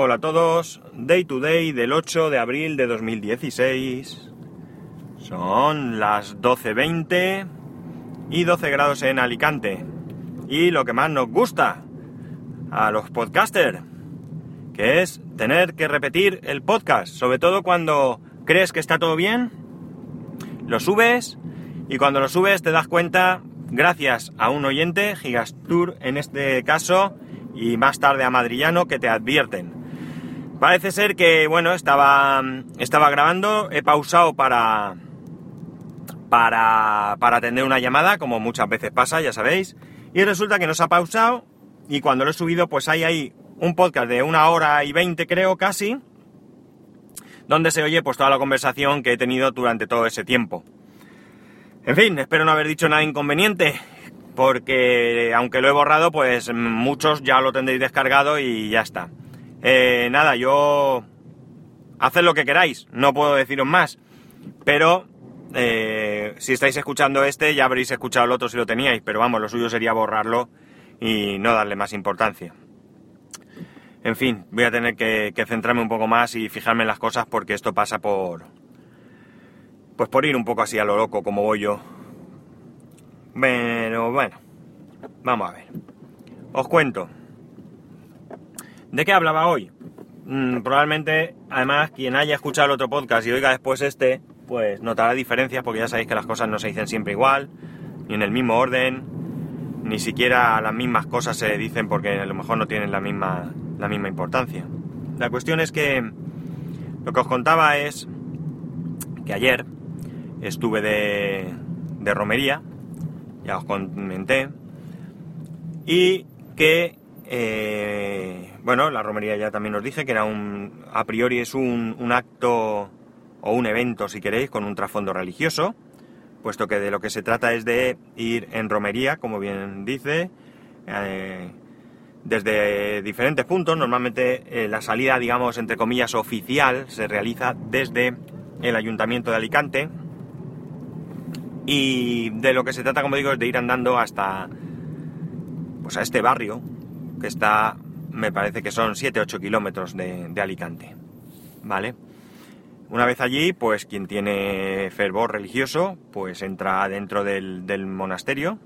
Hola a todos, Day to Day del 8 de abril de 2016. Son las 12.20 y 12 grados en Alicante. Y lo que más nos gusta a los podcasters, que es tener que repetir el podcast, sobre todo cuando crees que está todo bien, lo subes y cuando lo subes te das cuenta, gracias a un oyente, Gigastur en este caso, y más tarde a Madrillano, que te advierten. Parece ser que, bueno, estaba, estaba grabando, he pausado para, para, para atender una llamada, como muchas veces pasa, ya sabéis, y resulta que nos ha pausado y cuando lo he subido, pues hay ahí un podcast de una hora y veinte, creo, casi, donde se oye pues toda la conversación que he tenido durante todo ese tiempo. En fin, espero no haber dicho nada inconveniente, porque aunque lo he borrado, pues muchos ya lo tendréis descargado y ya está. Eh, nada, yo... Haced lo que queráis, no puedo deciros más, pero eh, si estáis escuchando este ya habréis escuchado el otro si lo teníais, pero vamos, lo suyo sería borrarlo y no darle más importancia. En fin, voy a tener que, que, centrarme un poco más y fijarme en las cosas porque esto pasa por... Pues por ir un poco así a lo loco como voy yo pero bueno, vamos a ver. Os cuento. ¿De qué hablaba hoy? Mm, probablemente, además, quien haya escuchado el otro podcast y oiga después este, pues notará diferencias porque ya sabéis que las cosas no se dicen siempre igual, ni en el mismo orden, ni siquiera las mismas cosas se dicen porque a lo mejor no tienen la misma, la misma importancia. La cuestión es que lo que os contaba es que ayer estuve de, de romería ya os comenté, y que, eh, bueno, la romería ya también os dije que era un, a priori es un, acto o un evento, si queréis, con un trasfondo religioso, puesto que de lo que se trata es de ir en romería, como bien dice, eh, desde diferentes puntos, normalmente eh, la salida, digamos, entre comillas, oficial se realiza desde el Ayuntamiento de Alicante, y de lo que se trata, como digo, es de ir andando hasta pues a este barrio, que está, me parece que son 7-8 kilómetros de, Alicante. ¿Vale? Una vez allí, pues quien tiene fervor religioso, pues entra dentro del, del monasterio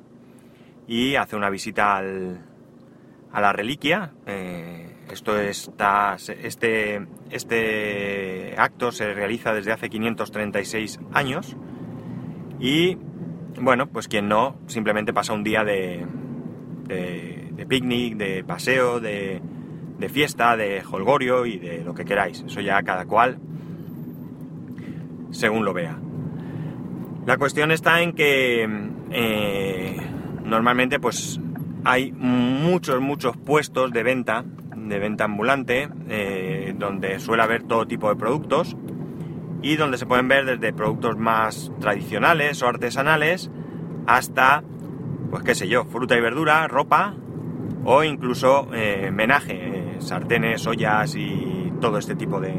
y hace una visita al, a la reliquia. Eh, esto está, este, este acto se realiza desde hace 536 años y bueno, pues quien no, simplemente pasa un día de, de, picnic, de paseo, de, de, fiesta, de holgorio y de lo que queráis. Eso ya cada cual según lo vea. La cuestión está en que eh, normalmente pues hay muchos, muchos puestos de venta, de venta ambulante, eh, donde suele haber todo tipo de productos y donde se pueden ver desde productos más tradicionales o artesanales hasta, pues qué sé yo, fruta y verdura, ropa o incluso eh, menaje, eh, sartenes, ollas y todo este tipo de,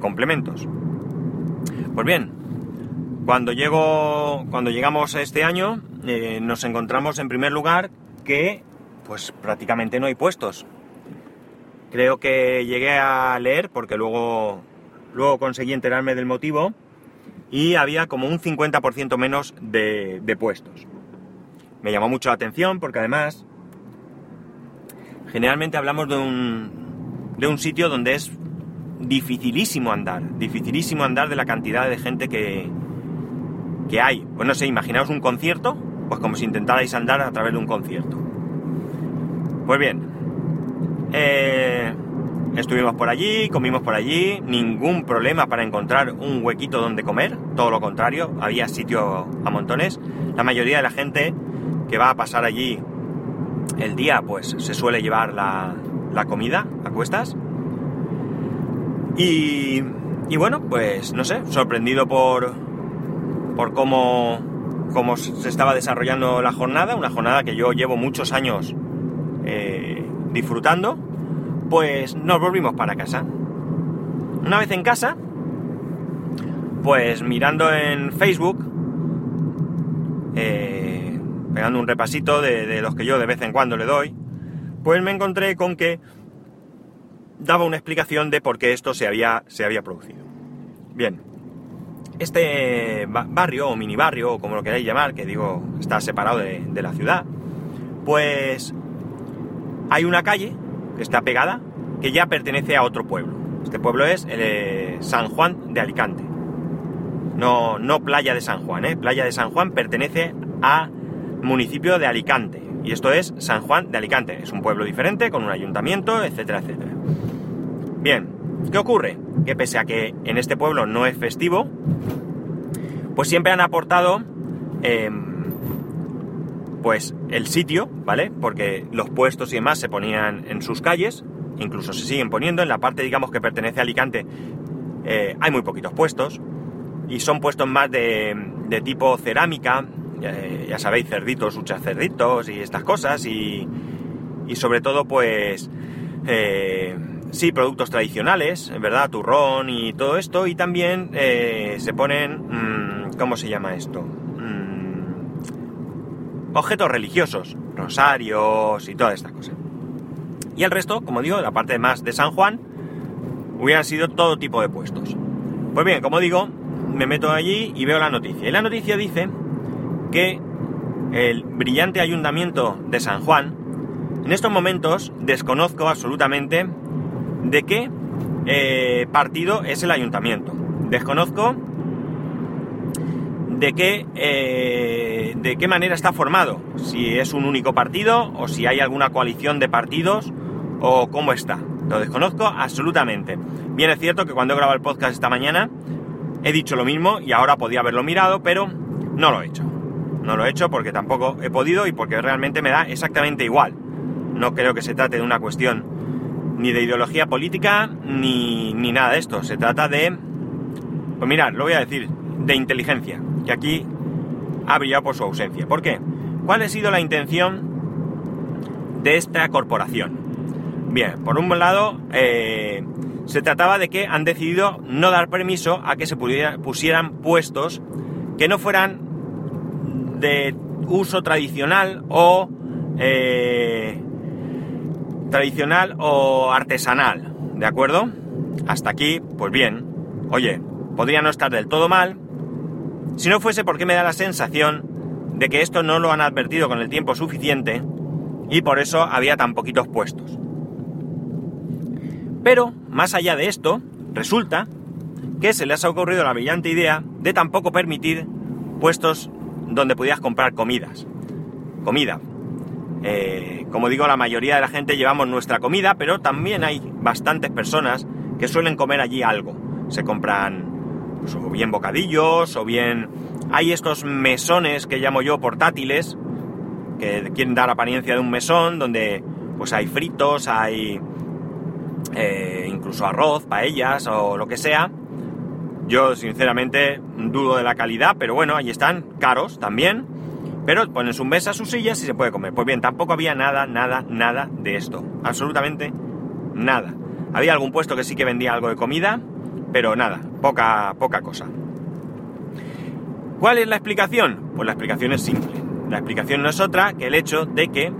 complementos. Pues bien, cuando, llego, cuando llegamos a este año eh, nos encontramos en primer lugar que pues prácticamente no hay puestos. Creo que llegué a leer, porque luego Luego conseguí enterarme del motivo y había como un 50% menos de, puestos. Me llamó mucho la atención porque además generalmente hablamos de un, de un sitio donde es dificilísimo andar, dificilísimo andar de la cantidad de gente que, que hay. Pues no sé, imaginaos un concierto, pues como si intentarais andar a través de un concierto. Pues bien, eh, Estuvimos por allí, comimos por allí, ningún problema para encontrar un huequito donde comer, todo lo contrario, había sitio a montones. La mayoría de la gente que va a pasar allí el día, pues se suele llevar la, la comida a cuestas. Y, y, bueno, pues no sé, sorprendido por, por cómo, cómo se estaba desarrollando la jornada, una jornada que yo llevo muchos años eh, disfrutando pues nos volvimos para casa. Una vez en casa, pues mirando en Facebook, eh, pegando un repasito de, de, los que yo de vez en cuando le doy, pues me encontré con que daba una explicación de por qué esto se había, se había producido. Bien, este barrio o mini barrio, o como lo queráis llamar, que digo está separado de, de la ciudad, pues hay una calle que está pegada que ya pertenece a otro pueblo. Este pueblo es el, eh, San Juan de Alicante. No, no Playa de San Juan, ¿eh? Playa de San Juan pertenece a municipio de Alicante. Y esto es San Juan de Alicante. Es un pueblo diferente, con un ayuntamiento, etcétera, etcétera. Bien, ¿qué ocurre? Que pese a que en este pueblo no es festivo, pues siempre han aportado em, pues el sitio, ¿vale? Porque los puestos y demás se ponían en sus calles, incluso se siguen poniendo. En la parte, digamos, que pertenece a Alicante, eh, hay muy poquitos puestos. Y son puestos más de, de tipo cerámica, ya sabéis, cerditos, huchas cerditos y estas cosas. Y, y sobre todo, pues, eh, sí, productos tradicionales, ¿verdad? Turrón y todo esto. Y también eh, se ponen, mmm, ¿cómo se llama esto? Mmm, objetos religiosos, rosarios y todas estas cosas. Y el resto, como digo, la parte más de San Juan, hubieran sido todo tipo de puestos. Pues bien, como digo, me meto allí y veo la noticia. Y la noticia dice que el brillante ayuntamiento de San Juan, en estos momentos desconozco absolutamente de qué eh, partido es el ayuntamiento. Desconozco de qué, eh, de qué manera está formado. Si es un único partido o si hay alguna coalición de partidos o cómo está. Lo desconozco absolutamente. Bien es cierto que cuando he grabado el podcast esta mañana he dicho lo mismo y ahora podía haberlo mirado, pero no lo he hecho. No lo he hecho porque tampoco he podido y porque realmente me da exactamente igual. No creo que se trate de una cuestión ni de ideología política ni, ni nada de esto. Se trata de... Pues mirad, lo voy a decir, de inteligencia, que aquí ha brillado por su ausencia. ¿Por qué? ¿Cuál ha sido la intención de esta corporación? Bien, por un lado, eh, se trataba de que han decidido no dar permiso a que se pusieran puestos que no fueran de uso tradicional o eh, tradicional o artesanal, ¿de acuerdo? Hasta aquí, pues bien, oye, podría no estar del todo mal, si no fuese porque me da la sensación de que esto no lo han advertido con el tiempo suficiente y por eso había tan poquitos puestos. Pero, más allá de esto, resulta que se les ha ocurrido la brillante idea de tampoco permitir puestos donde pudieras comprar comidas. Comida. Eh, como digo, la mayoría de la gente llevamos nuestra comida, pero también hay bastantes personas que suelen comer allí algo. Se compran pues, o bien bocadillos, o bien hay estos mesones que llamo yo portátiles, que quieren dar apariencia de un mesón, donde pues hay fritos, hay eh, incluso arroz, paellas o lo que sea. Yo sinceramente dudo de la calidad, pero bueno, ahí están, caros también. Pero ponen su mesa, sus sillas y se puede comer. Pues bien, tampoco había nada, nada, nada de esto. Absolutamente nada. Había algún puesto que sí que vendía algo de comida, pero nada, poca, poca cosa. ¿Cuál es la explicación? Pues la explicación es simple. La explicación no es otra que el hecho de que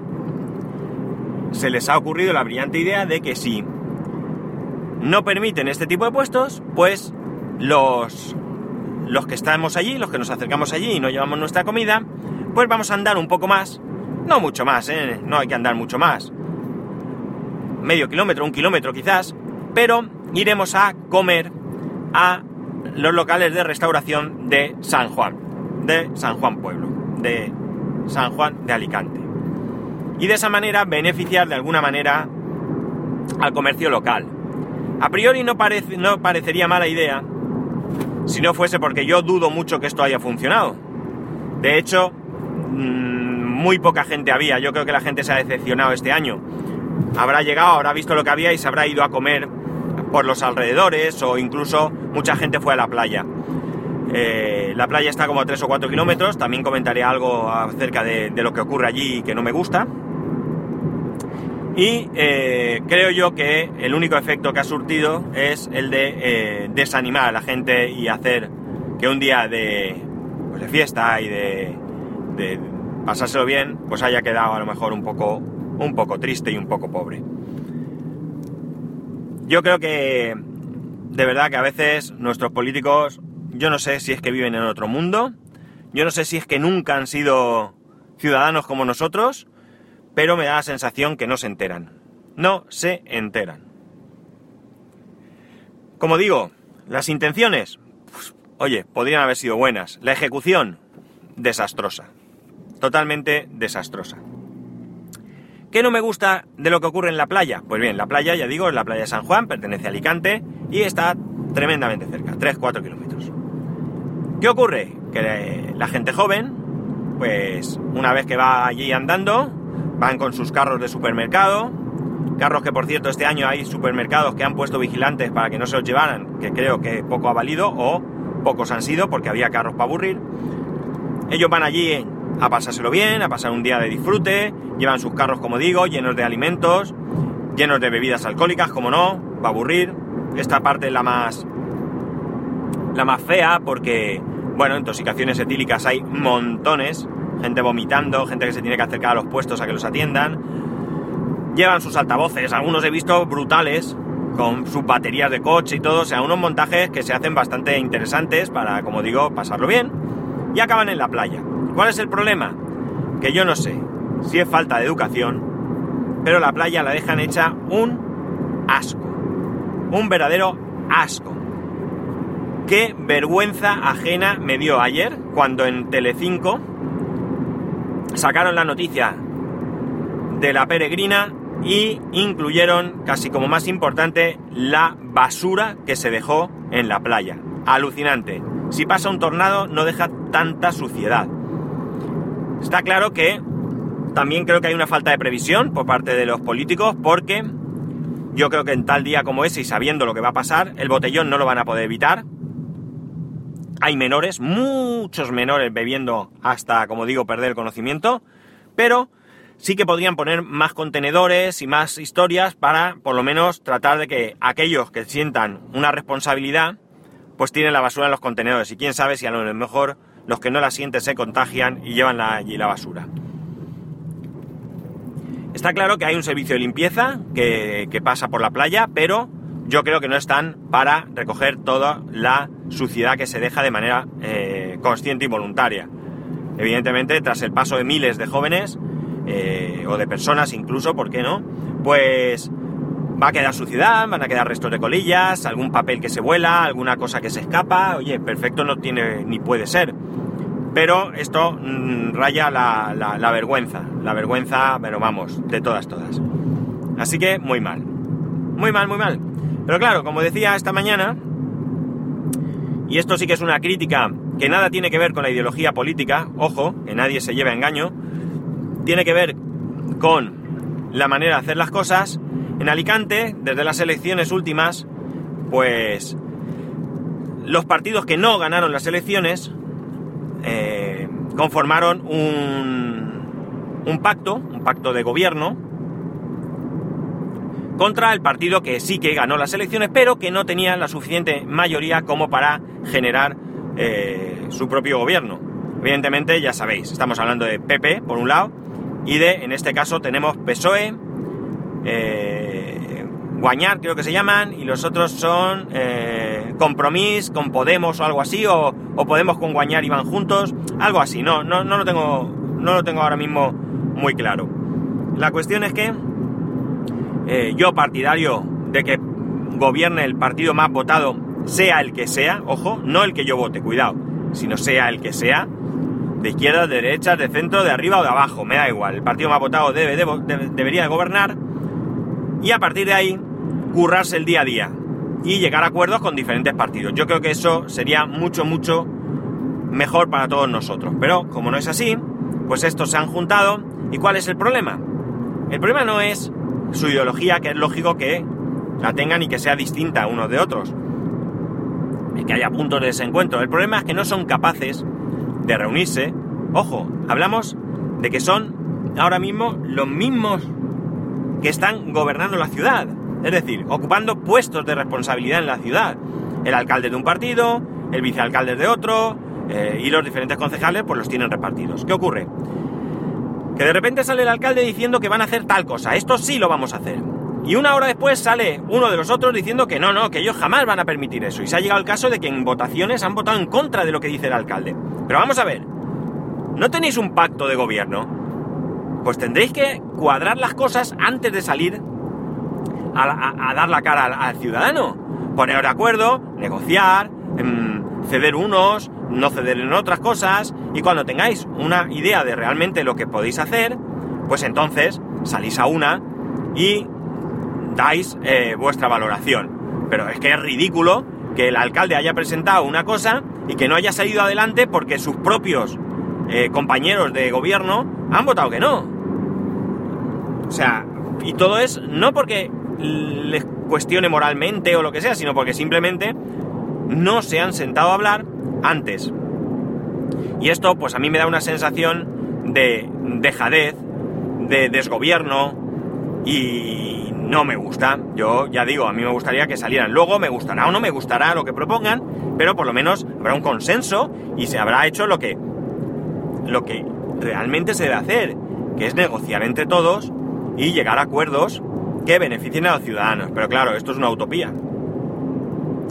se les ha ocurrido la brillante idea de que si no permiten este tipo de puestos, pues los, los que estamos allí, los que nos acercamos allí y no llevamos nuestra comida, pues vamos a andar un poco más, no mucho más, ¿eh? no hay que andar mucho más, medio kilómetro, un kilómetro quizás, pero iremos a comer a los locales de restauración de San Juan, de San Juan Pueblo, de San Juan de Alicante. Y de esa manera beneficiar de alguna manera al comercio local. A priori no, parece, no parecería mala idea si no fuese porque yo dudo mucho que esto haya funcionado. De hecho, mmm, muy poca gente había. Yo creo que la gente se ha decepcionado este año. Habrá llegado, habrá visto lo que había y se habrá ido a comer por los alrededores o incluso mucha gente fue a la playa. Eh, la playa está como a 3 o 4 kilómetros. También comentaré algo acerca de, de lo que ocurre allí que no me gusta. Y eh, creo yo que el único efecto que ha surtido es el de eh, desanimar a la gente y hacer que un día de, pues de fiesta y de, de, pasárselo bien, pues haya quedado a lo mejor un poco, un poco triste y un poco pobre. yo creo que de verdad que a veces nuestros políticos, yo no sé si es que viven en otro mundo, yo no sé si es que nunca han sido ciudadanos como nosotros, pero me da la sensación que no se enteran. No se enteran. Como digo, las intenciones, pues, oye, podrían haber sido buenas. La ejecución, desastrosa. Totalmente desastrosa. ¿Qué no me gusta de lo que ocurre en la playa? Pues bien, la playa, ya digo, es la playa de San Juan, pertenece a Alicante y está tremendamente cerca, 3-4 kilómetros. ¿Qué ocurre? Que la gente joven, pues una vez que va allí andando, van con sus carros de supermercado, carros que por cierto este año hay supermercados que han puesto vigilantes para que no se los llevaran, que creo que poco ha valido o pocos han sido porque había carros para aburrir. Ellos van allí a pasárselo bien, a pasar un día de disfrute, llevan sus carros, como digo, llenos de alimentos, llenos de bebidas alcohólicas, como no, va a aburrir. Esta parte es la más. la más fea, porque, bueno, intoxicaciones etílicas hay montones, gente vomitando, gente que se tiene que acercar a los puestos a que los atiendan. Llevan sus altavoces, algunos he visto brutales, con sus baterías de coche y todo, o sea, unos montajes que se hacen bastante interesantes para, como digo, pasarlo bien. Y acaban en la playa. ¿Cuál es el problema? Que yo no sé si es falta de educación, pero la playa la dejan hecha un asco. Un verdadero asco. Qué vergüenza ajena me dio ayer cuando en Telecinco sacaron la noticia de la peregrina y incluyeron, casi como más importante, la basura que se dejó en la playa. Alucinante. Si pasa un tornado no deja tanta suciedad. Está claro que también creo que hay una falta de previsión por parte de los políticos porque yo creo que en tal día como ese y sabiendo lo que va a pasar, el botellón no lo van a poder evitar. Hay menores, muchos menores bebiendo hasta, como digo, perder el conocimiento, pero sí que podrían poner más contenedores y más historias para, por lo menos, tratar de que aquellos que sientan una responsabilidad, pues tienen la basura en los contenedores. Y quién sabe si a lo mejor los que no la sienten se contagian y llevan allí la basura. Está claro que hay un servicio de limpieza que, pasa por la playa, pero yo creo que no están para recoger toda la suciedad que se deja de manera eh, consciente y voluntaria. Evidentemente, tras el paso de miles de jóvenes, eh, o de personas incluso, ¿por qué no? Pues va a quedar suciedad, van a quedar restos de colillas, algún papel que se vuela, alguna cosa que se escapa. Oye, perfecto no tiene ni puede ser. Pero esto mm, raya la, la, vergüenza, la vergüenza, pero vamos, de todas, todas. Así que muy mal, muy mal, muy mal. Pero claro, como decía esta mañana, y esto sí que es una crítica que nada tiene que ver con la ideología política, ojo, que nadie se lleve a engaño, tiene que ver con la manera de hacer las cosas. En Alicante, desde las elecciones últimas, pues los partidos que no ganaron las elecciones eh, conformaron un, un pacto, un pacto de gobierno, contra el partido que sí que ganó las elecciones, pero que no tenía la suficiente mayoría como para generar eh, su propio gobierno. Evidentemente, ya sabéis, estamos hablando de PP, por un lado, y de, en este caso, tenemos PSOE, eh, Guañar creo que se llaman, y los otros son eh, Compromís con Podemos o algo así, o, Podemos con Guañar y van juntos, algo así, no, no, no, lo tengo, no lo tengo ahora mismo muy claro. La cuestión es que eh, yo partidario de que gobierne el partido más votado, sea el que sea, ojo, no el que yo vote, cuidado, sino sea el que sea, de izquierda, de derecha, de centro, de arriba o de abajo, me da igual, el partido más votado debe, debería de gobernar y a partir de ahí currarse el día a día y llegar a acuerdos con diferentes partidos. Yo creo que eso sería mucho, mucho mejor para todos nosotros. Pero como no es así, pues estos se han juntado. ¿Y cuál es el problema? El problema no es su ideología, que es lógico que la tengan y que sea distinta unos de otros. Y que haya puntos de desencuentro. El problema es que no son capaces de reunirse. Ojo, hablamos de que son ahora mismo los mismos que están gobernando la ciudad. Es decir, ocupando puestos de responsabilidad en la ciudad. El alcalde de un partido, el vicealcalde de otro, eh, y los diferentes concejales pues los tienen repartidos. ¿Qué ocurre? Que de repente sale el alcalde diciendo que van a hacer tal cosa, esto sí lo vamos a hacer. Y una hora después sale uno de los otros diciendo que no, no, que ellos jamás van a permitir eso. Y se ha llegado el caso de que en votaciones han votado en contra de lo que dice el alcalde. Pero vamos a ver, ¿no tenéis un pacto de gobierno? Pues tendréis que cuadrar las cosas antes de salir a, dar la cara al, ciudadano. Poneros de acuerdo, negociar, em, ceder unos, no ceder en otras cosas. Y cuando tengáis una idea de realmente lo que podéis hacer, pues entonces salís a una y dais eh, vuestra valoración. Pero es que es ridículo que el alcalde haya presentado una cosa y que no haya salido adelante porque sus propios eh, compañeros de gobierno han votado que no. O sea, y todo es no porque les cuestione moralmente o lo que sea, sino porque simplemente no se han sentado a hablar antes. Y esto pues a mí me da una sensación de dejadez, de desgobierno y no me gusta. Yo ya digo, a mí me gustaría que salieran. Luego me gustará o no me gustará lo que propongan, pero por lo menos habrá un consenso y se habrá hecho lo que lo que realmente se debe hacer, que es negociar entre todos y llegar a acuerdos que beneficien a los ciudadanos. Pero claro, esto es una utopía.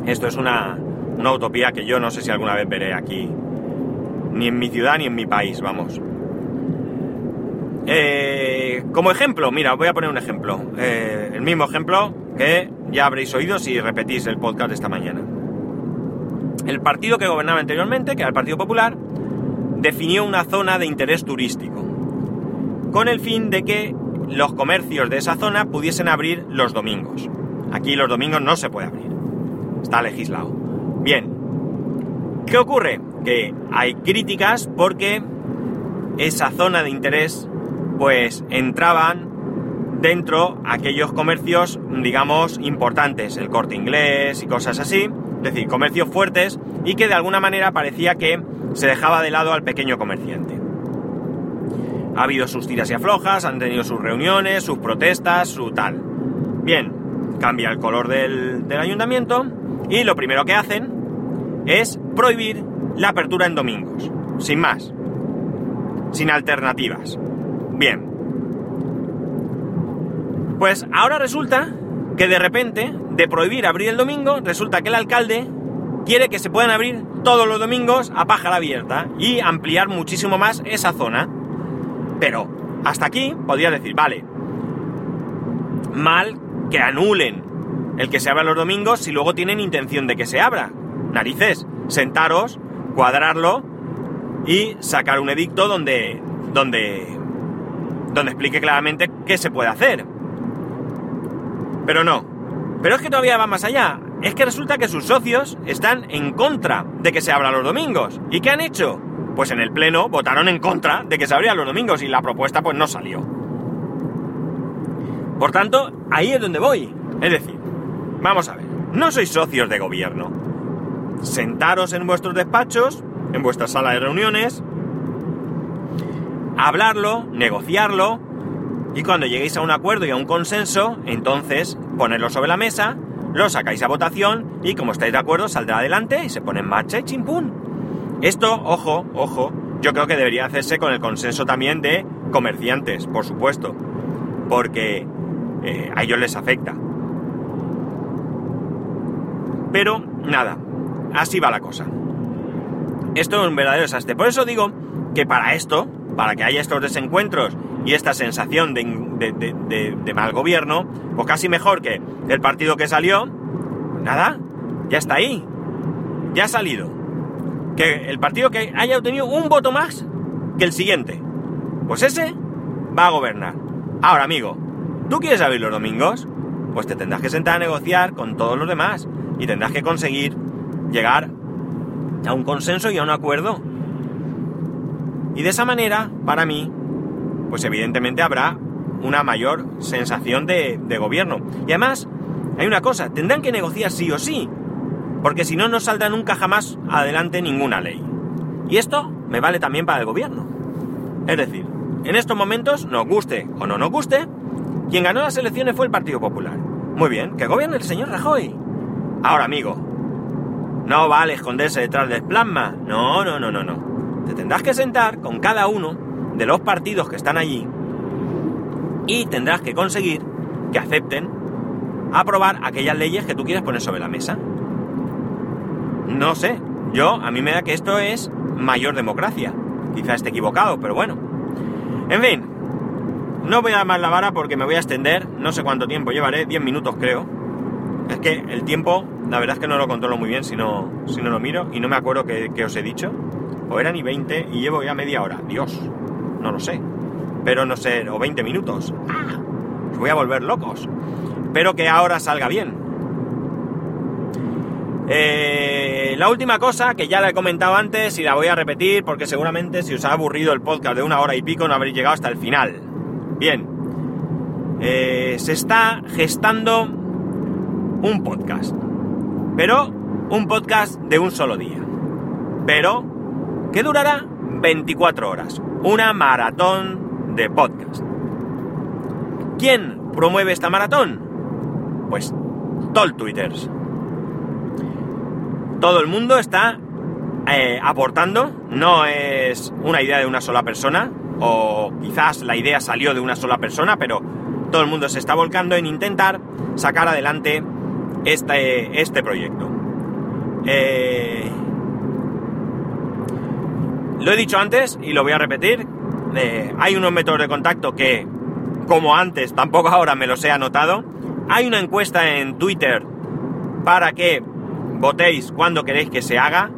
Esto es una, una utopía que yo no sé si alguna vez veré aquí, ni en mi ciudad ni en mi país, vamos. Eh, como ejemplo, mira, voy a poner un ejemplo. Eh, el mismo ejemplo que ya habréis oído si repetís el podcast de esta mañana. El partido que gobernaba anteriormente, que era el Partido Popular, definió una zona de interés turístico, con el fin de que los comercios de esa zona pudiesen abrir los domingos. Aquí los domingos no se puede abrir. Está legislado. Bien. ¿Qué ocurre? Que hay críticas porque esa zona de interés pues entraban dentro aquellos comercios, digamos, importantes, el corte inglés y cosas así, es decir, comercios fuertes y que de alguna manera parecía que se dejaba de lado al pequeño comerciante. Ha habido sus tiras y aflojas, han tenido sus reuniones, sus protestas, su tal. Bien, cambia el color del, ayuntamiento y lo primero que hacen es prohibir la apertura en domingos, sin más, sin alternativas. Bien. Pues ahora resulta que de repente, de prohibir abrir el domingo, resulta que el alcalde quiere que se puedan abrir todos los domingos a pájara abierta y ampliar muchísimo más esa zona. Pero hasta aquí podría decir, vale, mal que anulen el que se abra los domingos si luego tienen intención de que se abra. Narices, sentaros, cuadrarlo y sacar un edicto donde, donde, donde explique claramente qué se puede hacer. Pero no. Pero es que todavía va más allá. Es que resulta que sus socios están en contra de que se abra los domingos. ¿Y qué han hecho? pues en el Pleno votaron en contra de que se abrían los domingos y la propuesta pues no salió. Por tanto, ahí es donde voy. Es decir, vamos a ver, no sois socios de gobierno. Sentaros en vuestros despachos, en vuestra sala de reuniones, hablarlo, negociarlo, y cuando lleguéis a un acuerdo y a un consenso, entonces ponerlo sobre la mesa, lo sacáis a votación y como estáis de acuerdo saldrá adelante y se pone en marcha y chimpún. Esto, ojo, ojo, yo creo que debería hacerse con el consenso también de comerciantes, por supuesto, porque eh, a ellos les afecta. Pero nada, así va la cosa. Esto es un verdadero desastre. Por eso digo que para esto, para que haya estos desencuentros y esta sensación de, mal gobierno, pues casi mejor que el partido que salió, nada, ya está ahí, ya ha salido que el partido que haya obtenido un voto más que el siguiente, pues ese va a gobernar. Ahora, amigo, ¿tú quieres abrir los domingos? Pues te tendrás que sentar a negociar con todos los demás y tendrás que conseguir llegar a un consenso y a un acuerdo. Y de esa manera, para mí, pues evidentemente habrá una mayor sensación de, de gobierno. Y además, hay una cosa, tendrán que negociar sí o sí, porque si no, no saldrá nunca jamás adelante ninguna ley. Y esto me vale también para el gobierno. Es decir, en estos momentos, nos guste o no nos guste, quien ganó las elecciones fue el Partido Popular. Muy bien, que gobierne el señor Rajoy. Ahora, amigo, no vale esconderse detrás del plasma. No, no, no, no, no. Te tendrás que sentar con cada uno de los partidos que están allí y tendrás que conseguir que acepten aprobar aquellas leyes que tú quieres poner sobre la mesa. No sé, yo a mí me da que esto es mayor democracia. Quizá esté equivocado, pero bueno. En fin, no voy a dar más la vara porque me voy a extender, no sé cuánto tiempo llevaré, 10 minutos creo. Es que el tiempo, la verdad es que no lo controlo muy bien si no, si no lo miro y no me acuerdo qué, os he dicho. O eran y 20 y llevo ya media hora. Dios, no lo sé. Pero no sé, o 20 minutos. ¡Ah! Os voy a volver locos. Espero que ahora salga bien. Eh, la última cosa, que ya la he comentado antes y la voy a repetir porque seguramente si os ha aburrido el podcast de una hora y pico no habréis llegado hasta el final. Bien, eh, se está gestando un podcast, pero un podcast de un solo día, pero que durará 24 horas, una maratón de podcast. ¿Quién promueve esta maratón? Pues todo Twitters. Todo el mundo está eh, aportando, no es una idea de una sola persona, o quizás la idea salió de una sola persona, pero todo el mundo se está volcando en intentar sacar adelante este, este proyecto. Eh, lo he dicho antes y lo voy a repetir. Eh, hay unos métodos de contacto que, como antes, tampoco ahora me los he anotado. Hay una encuesta en Twitter para que votéis cuando queréis que se haga.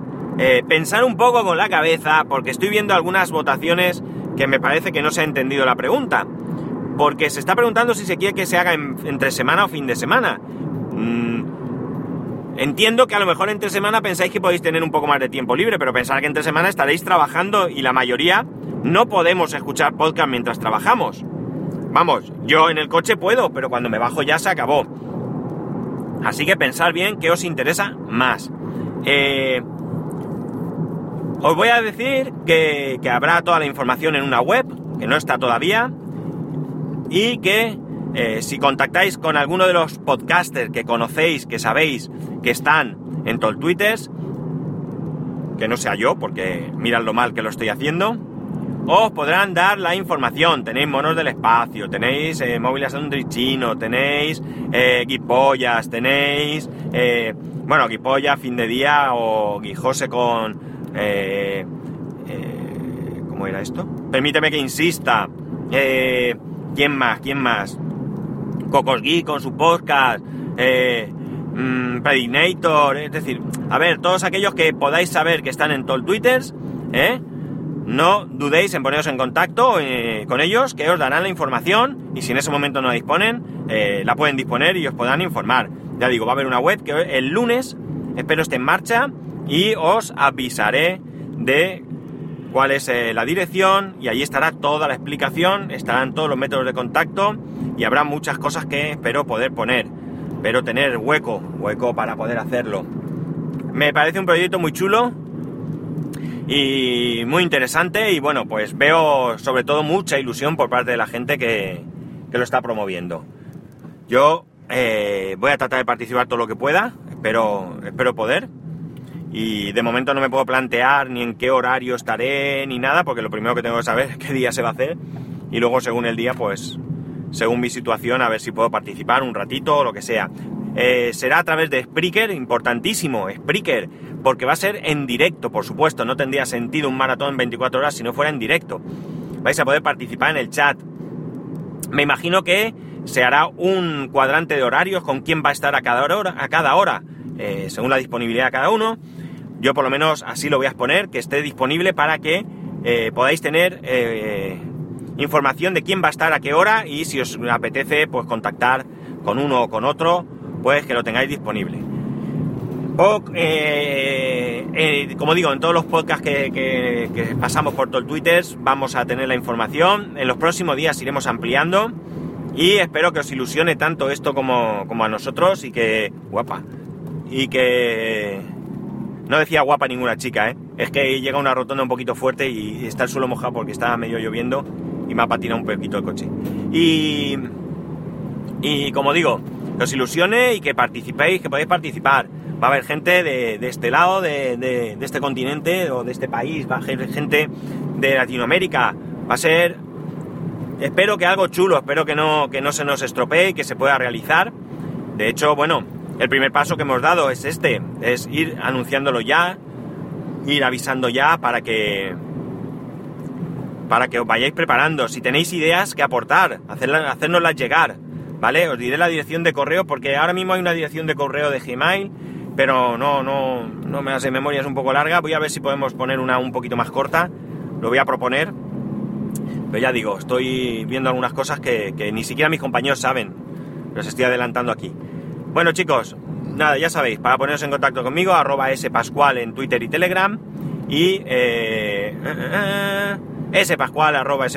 Pensar un poco con la cabeza, porque estoy viendo algunas votaciones que me parece que no se ha entendido la pregunta. Porque se está preguntando si se quiere que se haga entre semana o fin de semana. Mm, entiendo que a lo mejor entre semana pensáis que podéis tener un poco más de tiempo libre, pero pensar que entre semana estaréis trabajando y la mayoría no podemos escuchar podcast mientras trabajamos. Vamos, yo en el coche puedo, pero cuando me bajo ya se acabó. Así que pensar bien qué os interesa más. Eh, os voy a decir que, habrá toda la información en una web, que no está todavía, y que eh, si contactáis con alguno de los podcasters que conocéis, que sabéis que están en todo Twitter, que no sea yo, porque mirad lo mal que lo estoy haciendo, os podrán dar la información. Tenéis monos del espacio, tenéis eh, móviles Android chino, tenéis eh, guipollas, tenéis, eh, bueno, guipolla, fin de día o guijose con eh, eh, ¿Cómo era esto? Permíteme que insista. ¿Quién más? ¿Quién más? Cocos con su podcast. Eh, mm. Es decir, a ver, todos aquellos que podáis saber que están en todo el Twitter, ¿eh? No dudéis en poneros en contacto con ellos, que os darán la información y si en ese momento no la disponen, la pueden disponer y os podrán informar. Ya digo, va a haber una web que el lunes espero esté en marcha y os avisaré de cuál es eh, la dirección y ahí estará toda la explicación, estarán todos los métodos de contacto y habrá muchas cosas que espero poder poner, pero tener hueco, hueco para poder hacerlo. Me parece un proyecto muy chulo y muy interesante y bueno, pues veo sobre todo mucha ilusión por parte de la gente que, lo está promoviendo. Yo eh, voy a tratar de participar todo lo que pueda, espero, espero poder y de momento no me puedo plantear ni en qué horario estaré ni nada, porque lo primero que tengo que saber es qué día se va a hacer y luego según el día, pues según mi situación, a ver si puedo participar un ratito o lo que sea. Eh, será a través de Spreaker, importantísimo, Spreaker, porque va a ser en directo, por supuesto, no tendría sentido un maratón en 24 horas si no fuera en directo. Vais a poder participar en el chat. Me imagino que se hará un cuadrante de horarios con quién va a estar a cada hora, a cada hora eh, según la disponibilidad de cada uno. Yo por lo menos así lo voy a exponer, que esté disponible para que eh, podáis tener eh, información de quién va a estar a qué hora y si os apetece pues contactar con uno o con otro, pues que lo tengáis disponible. como digo, en todos los podcasts que, pasamos por todo el Twitter vamos a tener la información. En los próximos días iremos ampliando y espero que os ilusione tanto esto como, como a nosotros y que, guapa, y que no decía guapa ninguna chica, ¿eh? Es que llega una rotonda un poquito fuerte y está el suelo mojado porque estaba medio lloviendo y me ha patinado un poquito el coche. Y, y como digo, que os ilusione y que participéis, que podéis participar. Va a haber gente de, este lado, de, este continente o de este país, va a haber gente de Latinoamérica. Va a ser, espero que algo chulo, espero que no, que no se nos estropee y que se pueda realizar. De hecho, bueno, el primer paso que hemos dado es este, es ir anunciándolo ya, ir avisando ya para que para que os vayáis preparando. Si tenéis ideas que aportar, hacerlas, hacérnoslas llegar, ¿vale? Os diré la dirección de correo porque ahora mismo hay una dirección de correo de Gmail, pero no, no, no me hace memoria, es un poco larga. Voy a ver si podemos poner una un poquito más corta. Lo voy a proponer. Pero ya digo, estoy viendo algunas cosas que, que ni siquiera mis compañeros saben. Los estoy adelantando aquí. Bueno chicos, nada, ya sabéis, para poneros en contacto conmigo, arroba spascual en Twitter y Telegram y eh, eh, eh, spascual arroba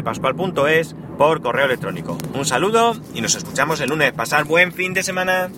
por correo electrónico. Un saludo y nos escuchamos el lunes. Pasar buen fin de semana.